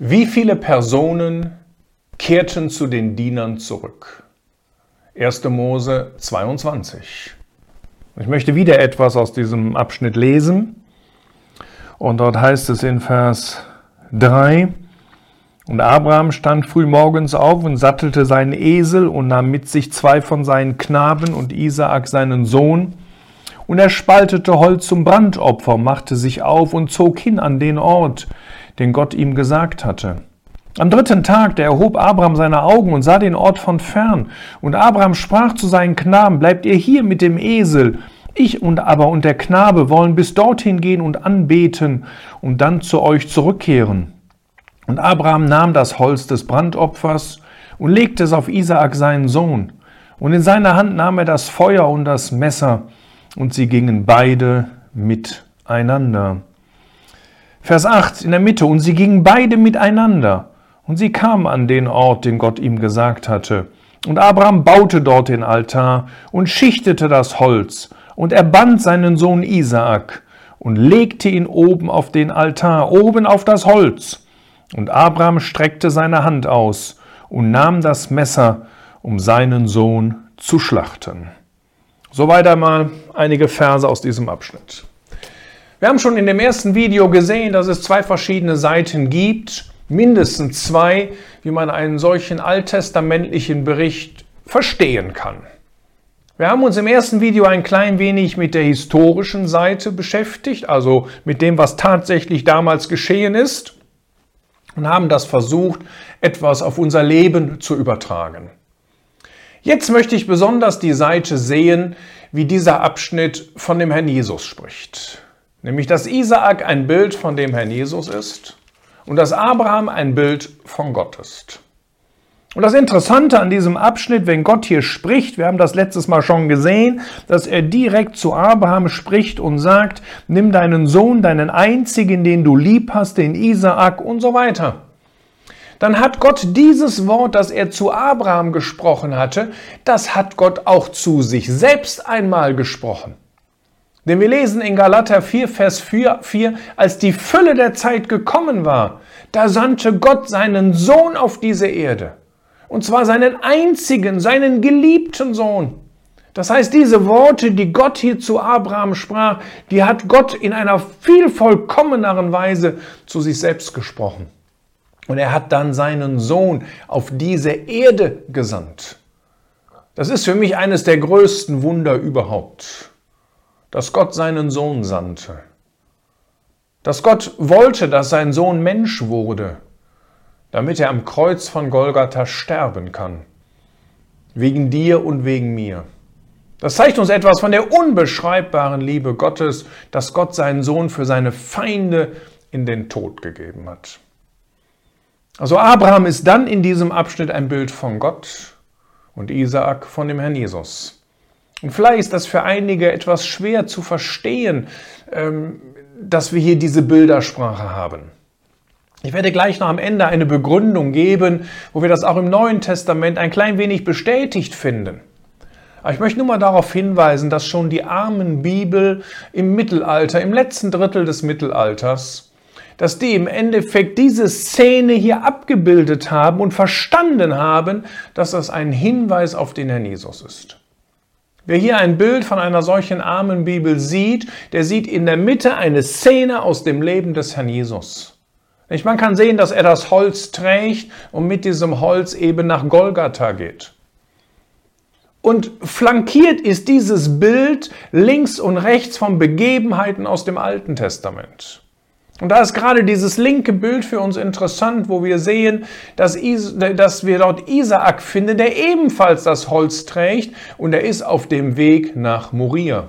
Wie viele Personen kehrten zu den Dienern zurück? 1. Mose 22. Ich möchte wieder etwas aus diesem Abschnitt lesen. Und dort heißt es in Vers 3, und Abraham stand früh morgens auf und sattelte seinen Esel und nahm mit sich zwei von seinen Knaben und Isaak seinen Sohn. Und er spaltete Holz zum Brandopfer, machte sich auf und zog hin an den Ort, den Gott ihm gesagt hatte. Am dritten Tag, da erhob Abraham seine Augen und sah den Ort von fern. Und Abraham sprach zu seinen Knaben, bleibt ihr hier mit dem Esel. Ich und aber und der Knabe wollen bis dorthin gehen und anbeten und dann zu euch zurückkehren. Und Abraham nahm das Holz des Brandopfers und legte es auf Isaak seinen Sohn. Und in seiner Hand nahm er das Feuer und das Messer, und sie gingen beide miteinander. Vers 8 in der Mitte, und sie gingen beide miteinander, und sie kamen an den Ort, den Gott ihm gesagt hatte. Und Abraham baute dort den Altar und schichtete das Holz, und er band seinen Sohn Isaak und legte ihn oben auf den Altar, oben auf das Holz. Und Abraham streckte seine Hand aus und nahm das Messer, um seinen Sohn zu schlachten. Soweit einmal einige Verse aus diesem Abschnitt. Wir haben schon in dem ersten Video gesehen, dass es zwei verschiedene Seiten gibt, mindestens zwei, wie man einen solchen alttestamentlichen Bericht verstehen kann. Wir haben uns im ersten Video ein klein wenig mit der historischen Seite beschäftigt, also mit dem, was tatsächlich damals geschehen ist, und haben das versucht, etwas auf unser Leben zu übertragen. Jetzt möchte ich besonders die Seite sehen, wie dieser Abschnitt von dem Herrn Jesus spricht. Nämlich, dass Isaak ein Bild von dem Herrn Jesus ist und dass Abraham ein Bild von Gott ist. Und das Interessante an diesem Abschnitt, wenn Gott hier spricht, wir haben das letztes Mal schon gesehen, dass er direkt zu Abraham spricht und sagt, nimm deinen Sohn, deinen einzigen, den du lieb hast, den Isaak und so weiter. Dann hat Gott dieses Wort, das er zu Abraham gesprochen hatte, das hat Gott auch zu sich selbst einmal gesprochen. Denn wir lesen in Galater 4, Vers 4, 4, als die Fülle der Zeit gekommen war, da sandte Gott seinen Sohn auf diese Erde. Und zwar seinen einzigen, seinen geliebten Sohn. Das heißt, diese Worte, die Gott hier zu Abraham sprach, die hat Gott in einer viel vollkommeneren Weise zu sich selbst gesprochen. Und er hat dann seinen Sohn auf diese Erde gesandt. Das ist für mich eines der größten Wunder überhaupt dass Gott seinen Sohn sandte, dass Gott wollte, dass sein Sohn Mensch wurde, damit er am Kreuz von Golgatha sterben kann, wegen dir und wegen mir. Das zeigt uns etwas von der unbeschreibbaren Liebe Gottes, dass Gott seinen Sohn für seine Feinde in den Tod gegeben hat. Also Abraham ist dann in diesem Abschnitt ein Bild von Gott und Isaak von dem Herrn Jesus. Und vielleicht ist das für einige etwas schwer zu verstehen, ähm, dass wir hier diese Bildersprache haben. Ich werde gleich noch am Ende eine Begründung geben, wo wir das auch im Neuen Testament ein klein wenig bestätigt finden. Aber ich möchte nur mal darauf hinweisen, dass schon die armen Bibel im Mittelalter, im letzten Drittel des Mittelalters, dass die im Endeffekt diese Szene hier abgebildet haben und verstanden haben, dass das ein Hinweis auf den Herrn Jesus ist. Wer hier ein Bild von einer solchen armen Bibel sieht, der sieht in der Mitte eine Szene aus dem Leben des Herrn Jesus. Man kann sehen, dass er das Holz trägt und mit diesem Holz eben nach Golgatha geht. Und flankiert ist dieses Bild links und rechts von Begebenheiten aus dem Alten Testament. Und da ist gerade dieses linke Bild für uns interessant, wo wir sehen, dass, Is dass wir dort Isaak finden, der ebenfalls das Holz trägt und er ist auf dem Weg nach Moria.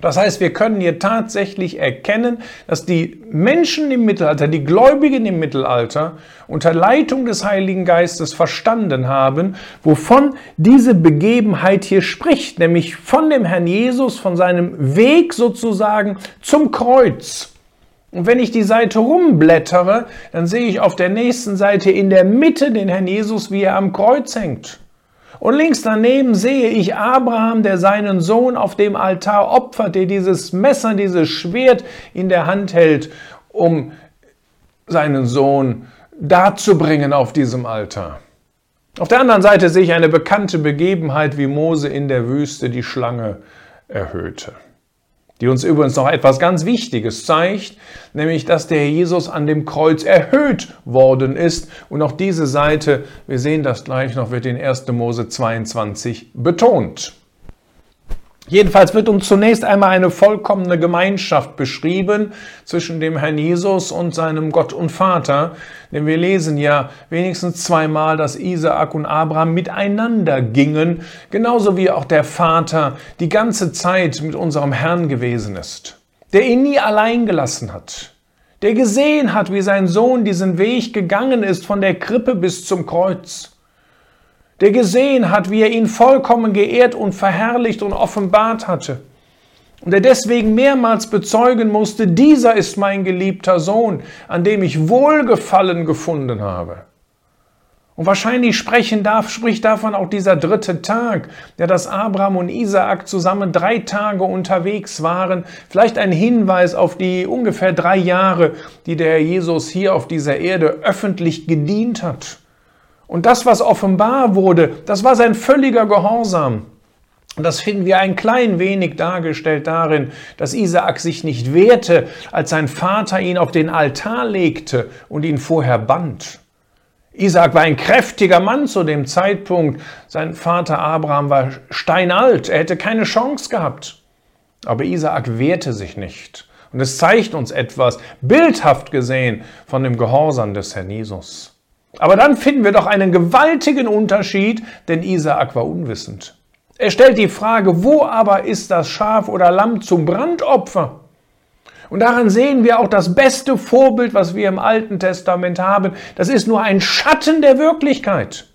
Das heißt, wir können hier tatsächlich erkennen, dass die Menschen im Mittelalter, die Gläubigen im Mittelalter unter Leitung des Heiligen Geistes verstanden haben, wovon diese Begebenheit hier spricht, nämlich von dem Herrn Jesus, von seinem Weg sozusagen zum Kreuz. Und wenn ich die Seite rumblättere, dann sehe ich auf der nächsten Seite in der Mitte den Herrn Jesus, wie er am Kreuz hängt. Und links daneben sehe ich Abraham, der seinen Sohn auf dem Altar opfert, der dieses Messer, dieses Schwert in der Hand hält, um seinen Sohn darzubringen auf diesem Altar. Auf der anderen Seite sehe ich eine bekannte Begebenheit, wie Mose in der Wüste die Schlange erhöhte. Die uns übrigens noch etwas ganz Wichtiges zeigt, nämlich dass der Jesus an dem Kreuz erhöht worden ist. Und auch diese Seite, wir sehen das gleich noch, wird in 1. Mose 22 betont. Jedenfalls wird uns zunächst einmal eine vollkommene Gemeinschaft beschrieben zwischen dem Herrn Jesus und seinem Gott und Vater. Denn wir lesen ja wenigstens zweimal, dass Isaak und Abraham miteinander gingen, genauso wie auch der Vater die ganze Zeit mit unserem Herrn gewesen ist, der ihn nie allein gelassen hat, der gesehen hat, wie sein Sohn diesen Weg gegangen ist von der Krippe bis zum Kreuz der gesehen hat, wie er ihn vollkommen geehrt und verherrlicht und offenbart hatte. Und der deswegen mehrmals bezeugen musste, dieser ist mein geliebter Sohn, an dem ich Wohlgefallen gefunden habe. Und wahrscheinlich sprechen darf, spricht davon auch dieser dritte Tag, der dass Abraham und Isaak zusammen drei Tage unterwegs waren. Vielleicht ein Hinweis auf die ungefähr drei Jahre, die der Jesus hier auf dieser Erde öffentlich gedient hat. Und das, was offenbar wurde, das war sein völliger Gehorsam. Und das finden wir ein klein wenig dargestellt darin, dass Isaak sich nicht wehrte, als sein Vater ihn auf den Altar legte und ihn vorher band. Isaak war ein kräftiger Mann zu dem Zeitpunkt. Sein Vater Abraham war steinalt. Er hätte keine Chance gehabt. Aber Isaak wehrte sich nicht. Und es zeigt uns etwas, bildhaft gesehen, von dem Gehorsam des Herrn Jesus. Aber dann finden wir doch einen gewaltigen Unterschied, denn Isaak war unwissend. Er stellt die Frage, wo aber ist das Schaf oder Lamm zum Brandopfer? Und daran sehen wir auch das beste Vorbild, was wir im Alten Testament haben. Das ist nur ein Schatten der Wirklichkeit.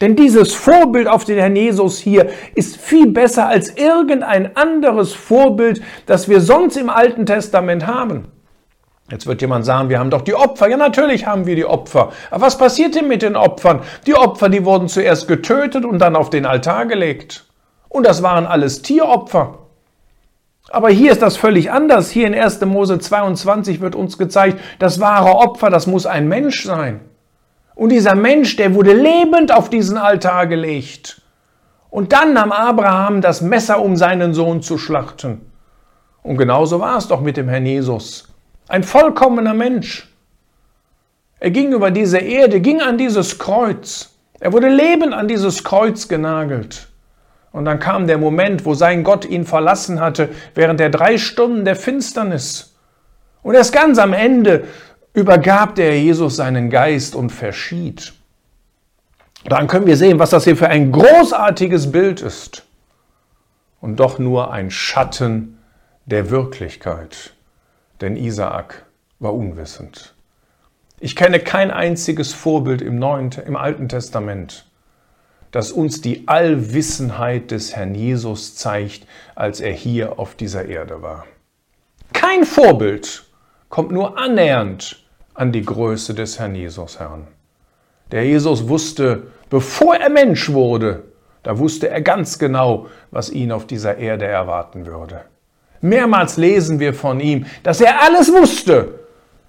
Denn dieses Vorbild auf den Herrn Jesus hier ist viel besser als irgendein anderes Vorbild, das wir sonst im Alten Testament haben. Jetzt wird jemand sagen, wir haben doch die Opfer. Ja, natürlich haben wir die Opfer. Aber was passiert denn mit den Opfern? Die Opfer, die wurden zuerst getötet und dann auf den Altar gelegt. Und das waren alles Tieropfer. Aber hier ist das völlig anders. Hier in 1. Mose 22 wird uns gezeigt, das wahre Opfer, das muss ein Mensch sein. Und dieser Mensch, der wurde lebend auf diesen Altar gelegt. Und dann nahm Abraham das Messer, um seinen Sohn zu schlachten. Und genauso war es doch mit dem Herrn Jesus. Ein vollkommener Mensch. Er ging über diese Erde, ging an dieses Kreuz. Er wurde lebend an dieses Kreuz genagelt. Und dann kam der Moment, wo sein Gott ihn verlassen hatte, während der drei Stunden der Finsternis. Und erst ganz am Ende übergab der Jesus seinen Geist und verschied. Dann können wir sehen, was das hier für ein großartiges Bild ist. Und doch nur ein Schatten der Wirklichkeit denn Isaak war unwissend. Ich kenne kein einziges Vorbild im, Neuen, im Alten Testament, das uns die Allwissenheit des Herrn Jesus zeigt, als er hier auf dieser Erde war. Kein Vorbild kommt nur annähernd an die Größe des Herrn Jesus heran. Der Jesus wusste, bevor er Mensch wurde, da wusste er ganz genau, was ihn auf dieser Erde erwarten würde. Mehrmals lesen wir von ihm, dass er alles wusste,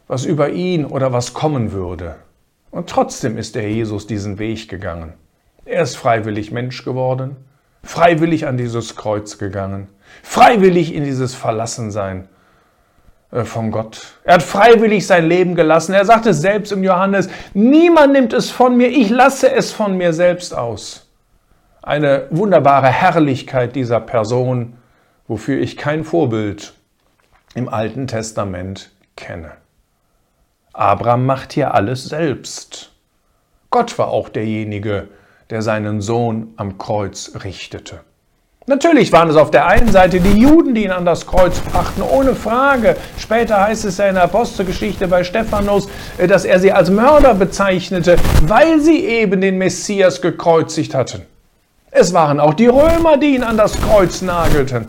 was über ihn oder was kommen würde. Und trotzdem ist der Jesus diesen Weg gegangen. Er ist freiwillig Mensch geworden, freiwillig an dieses Kreuz gegangen, freiwillig in dieses Verlassensein äh, von Gott. Er hat freiwillig sein Leben gelassen. Er sagt es selbst im Johannes, niemand nimmt es von mir, ich lasse es von mir selbst aus. Eine wunderbare Herrlichkeit dieser Person, wofür ich kein Vorbild im Alten Testament kenne. Abraham macht hier alles selbst. Gott war auch derjenige, der seinen Sohn am Kreuz richtete. Natürlich waren es auf der einen Seite die Juden, die ihn an das Kreuz brachten, ohne Frage. Später heißt es ja in der Apostelgeschichte bei Stephanus, äh, dass er sie als Mörder bezeichnete, weil sie eben den Messias gekreuzigt hatten. Es waren auch die Römer, die ihn an das Kreuz nagelten.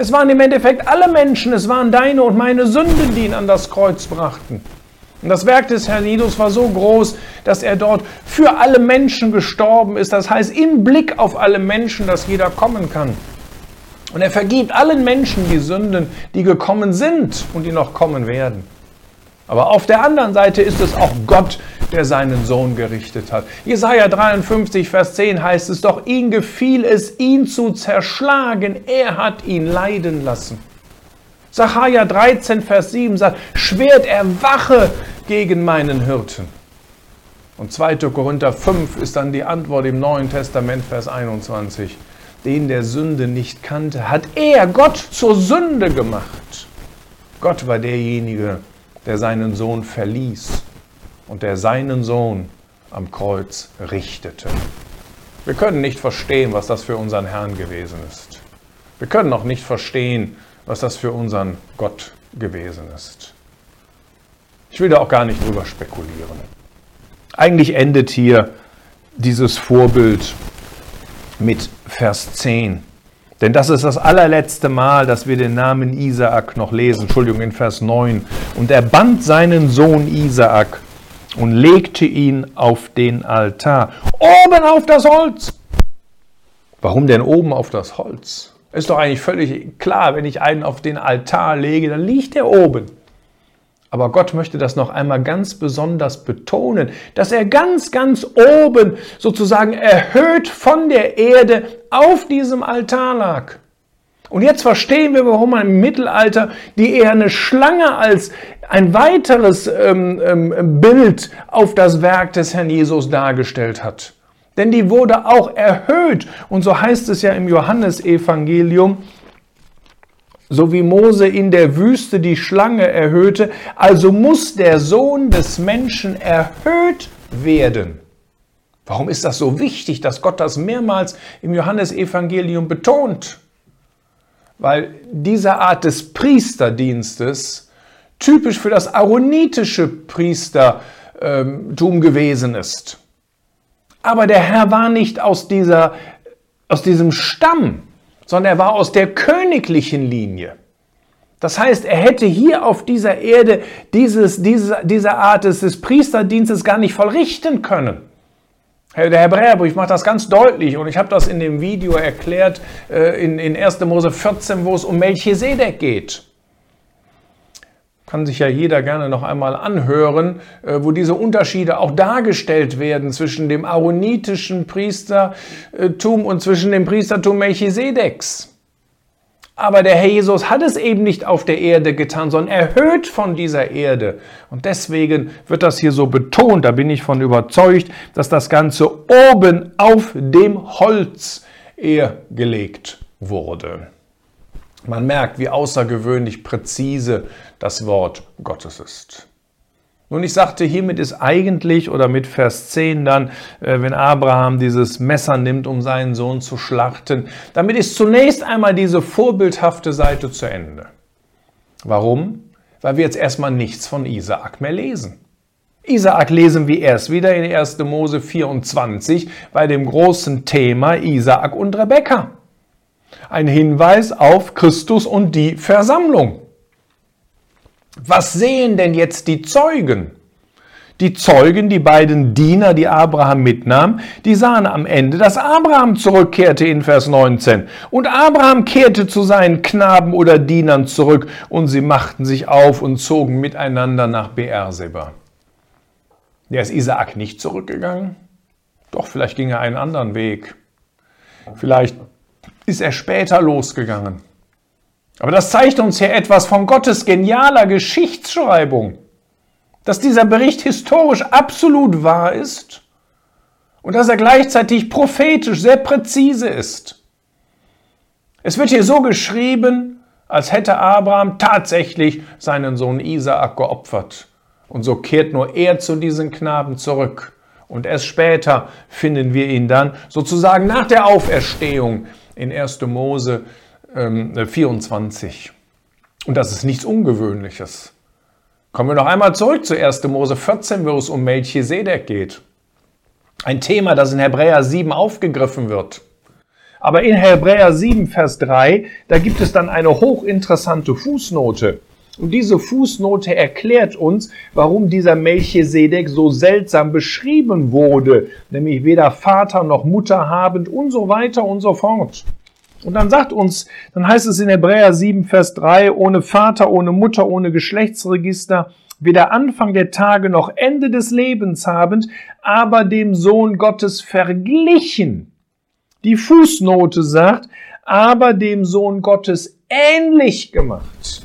Es waren im Endeffekt alle Menschen, es waren deine und meine Sünden, die ihn an das Kreuz brachten. Und das Werk des Herrn Jesus war so groß, dass er dort für alle Menschen gestorben ist. Das heißt, im Blick auf alle Menschen, dass jeder kommen kann. Und er vergibt allen Menschen die Sünden, die gekommen sind und die noch kommen werden. Aber auf der anderen Seite ist es auch Gott, der seinen Sohn gerichtet hat. Jesaja 53, Vers 10 heißt es doch, ihm gefiel es, ihn zu zerschlagen. Er hat ihn leiden lassen. Sacharja 13, Vers 7 sagt, Schwert erwache gegen meinen Hirten. Und 2. Korinther 5 ist dann die Antwort im Neuen Testament, Vers 21. Den der Sünde nicht kannte, hat er Gott zur Sünde gemacht. Gott war derjenige, der seinen Sohn verließ und der seinen Sohn am Kreuz richtete. Wir können nicht verstehen, was das für unseren Herrn gewesen ist. Wir können auch nicht verstehen, was das für unseren Gott gewesen ist. Ich will da auch gar nicht drüber spekulieren. Eigentlich endet hier dieses Vorbild mit Vers 10. Denn das ist das allerletzte Mal, dass wir den Namen Isaak noch lesen. Entschuldigung, in Vers 9. Und er band seinen Sohn Isaak und legte ihn auf den Altar. Oben auf das Holz. Warum denn oben auf das Holz? Ist doch eigentlich völlig klar, wenn ich einen auf den Altar lege, dann liegt er oben. Aber Gott möchte das noch einmal ganz besonders betonen, dass er ganz, ganz oben sozusagen erhöht von der Erde auf diesem Altar lag. Und jetzt verstehen wir, warum man im Mittelalter die eher eine Schlange als ein weiteres ähm, ähm, Bild auf das Werk des Herrn Jesus dargestellt hat. Denn die wurde auch erhöht. Und so heißt es ja im Johannesevangelium, so wie Mose in der Wüste die Schlange erhöhte, also muss der Sohn des Menschen erhöht werden. Warum ist das so wichtig, dass Gott das mehrmals im Johannesevangelium betont? Weil diese Art des Priesterdienstes typisch für das aaronitische Priestertum gewesen ist. Aber der Herr war nicht aus, dieser, aus diesem Stamm, sondern er war aus der königlichen Linie. Das heißt, er hätte hier auf dieser Erde dieses, diese, diese Art des, des Priesterdienstes gar nicht vollrichten können. Der Hebräerbrief macht das ganz deutlich und ich habe das in dem Video erklärt äh, in, in 1. Mose 14, wo es um Melchisedek geht kann sich ja jeder gerne noch einmal anhören, äh, wo diese Unterschiede auch dargestellt werden zwischen dem aaronitischen Priestertum und zwischen dem Priestertum Melchisedeks. Aber der Herr Jesus hat es eben nicht auf der Erde getan, sondern erhöht von dieser Erde. Und deswegen wird das hier so betont, da bin ich von überzeugt, dass das Ganze oben auf dem Holz eher gelegt wurde. Man merkt, wie außergewöhnlich präzise das Wort Gottes ist. Nun, ich sagte, hiermit ist eigentlich, oder mit Vers 10 dann, äh, wenn Abraham dieses Messer nimmt, um seinen Sohn zu schlachten, damit ist zunächst einmal diese vorbildhafte Seite zu Ende. Warum? Weil wir jetzt erstmal nichts von Isaak mehr lesen. Isaak lesen wir erst wieder in 1. Mose 24 bei dem großen Thema Isaak und Rebekka. Ein Hinweis auf Christus und die Versammlung. Was sehen denn jetzt die Zeugen? Die Zeugen, die beiden Diener, die Abraham mitnahm, die sahen am Ende, dass Abraham zurückkehrte in Vers 19. Und Abraham kehrte zu seinen Knaben oder Dienern zurück und sie machten sich auf und zogen miteinander nach Beerseba. Der ist Isaak nicht zurückgegangen? Doch, vielleicht ging er einen anderen Weg. Vielleicht ist er später losgegangen. Aber das zeigt uns hier etwas von Gottes genialer Geschichtsschreibung, dass dieser Bericht historisch absolut wahr ist und dass er gleichzeitig prophetisch sehr präzise ist. Es wird hier so geschrieben, als hätte Abraham tatsächlich seinen Sohn Isaak geopfert. Und so kehrt nur er zu diesen Knaben zurück. Und erst später finden wir ihn dann sozusagen nach der Auferstehung in 1. Mose 24. Ähm, Und das ist nichts Ungewöhnliches. Kommen wir noch einmal zurück zu 1. Mose 14, wo es um Melchisedek geht. Ein Thema, das in Hebräer 7 aufgegriffen wird. Aber in Hebräer 7, Vers 3, da gibt es dann eine hochinteressante Fußnote. Und diese Fußnote erklärt uns, warum dieser Melchisedek so seltsam beschrieben wurde, nämlich weder Vater noch Mutter habend und so weiter und so fort. Und dann sagt uns, dann heißt es in Hebräer 7, Vers 3, ohne Vater, ohne Mutter, ohne Geschlechtsregister, weder Anfang der Tage noch Ende des Lebens habend, aber dem Sohn Gottes verglichen. Die Fußnote sagt, aber dem Sohn Gottes ähnlich gemacht.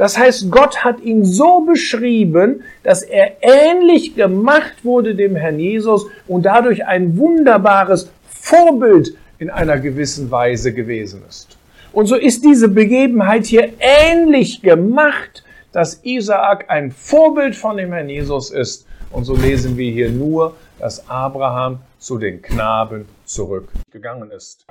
Das heißt, Gott hat ihn so beschrieben, dass er ähnlich gemacht wurde dem Herrn Jesus und dadurch ein wunderbares Vorbild in einer gewissen Weise gewesen ist. Und so ist diese Begebenheit hier ähnlich gemacht, dass Isaak ein Vorbild von dem Herrn Jesus ist. Und so lesen wir hier nur, dass Abraham zu den Knaben zurückgegangen ist.